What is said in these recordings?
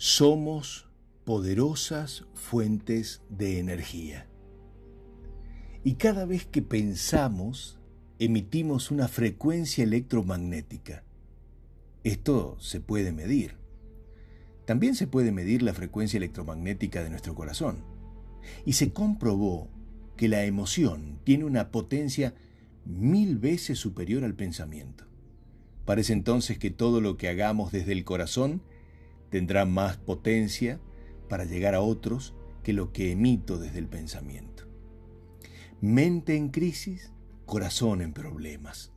Somos poderosas fuentes de energía. Y cada vez que pensamos, emitimos una frecuencia electromagnética. Esto se puede medir. También se puede medir la frecuencia electromagnética de nuestro corazón. Y se comprobó que la emoción tiene una potencia mil veces superior al pensamiento. Parece entonces que todo lo que hagamos desde el corazón tendrá más potencia para llegar a otros que lo que emito desde el pensamiento. Mente en crisis, corazón en problemas.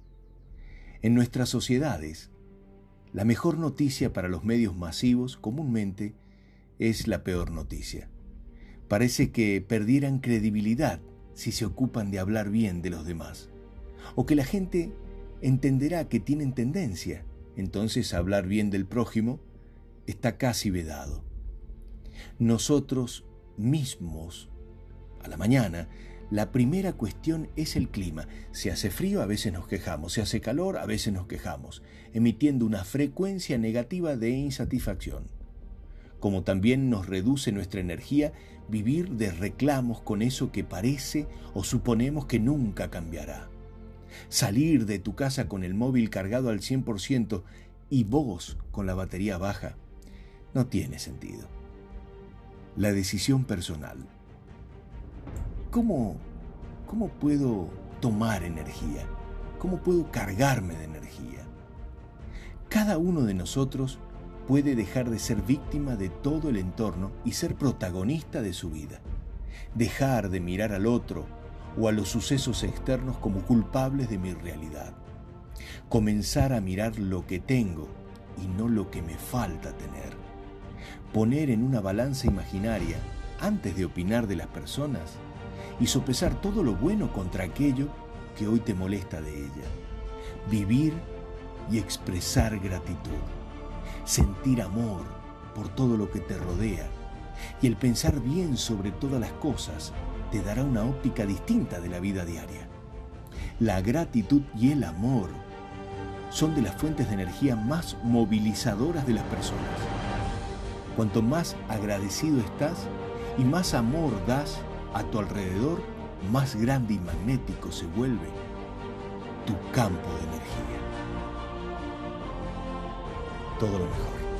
En nuestras sociedades, la mejor noticia para los medios masivos comúnmente es la peor noticia. Parece que perdieran credibilidad si se ocupan de hablar bien de los demás, o que la gente entenderá que tienen tendencia entonces a hablar bien del prójimo está casi vedado. Nosotros mismos, a la mañana, la primera cuestión es el clima. Si hace frío, a veces nos quejamos. Si hace calor, a veces nos quejamos, emitiendo una frecuencia negativa de insatisfacción. Como también nos reduce nuestra energía vivir de reclamos con eso que parece o suponemos que nunca cambiará. Salir de tu casa con el móvil cargado al 100% y vos con la batería baja no tiene sentido. La decisión personal. ¿Cómo, cómo puedo tomar energía? ¿Cómo puedo cargarme de energía? Cada uno de nosotros puede dejar de ser víctima de todo el entorno y ser protagonista de su vida. Dejar de mirar al otro o a los sucesos externos como culpables de mi realidad. Comenzar a mirar lo que tengo y no lo que me falta tener poner en una balanza imaginaria antes de opinar de las personas y sopesar todo lo bueno contra aquello que hoy te molesta de ella. Vivir y expresar gratitud. Sentir amor por todo lo que te rodea. Y el pensar bien sobre todas las cosas te dará una óptica distinta de la vida diaria. La gratitud y el amor son de las fuentes de energía más movilizadoras de las personas. Cuanto más agradecido estás y más amor das a tu alrededor, más grande y magnético se vuelve tu campo de energía. Todo lo mejor.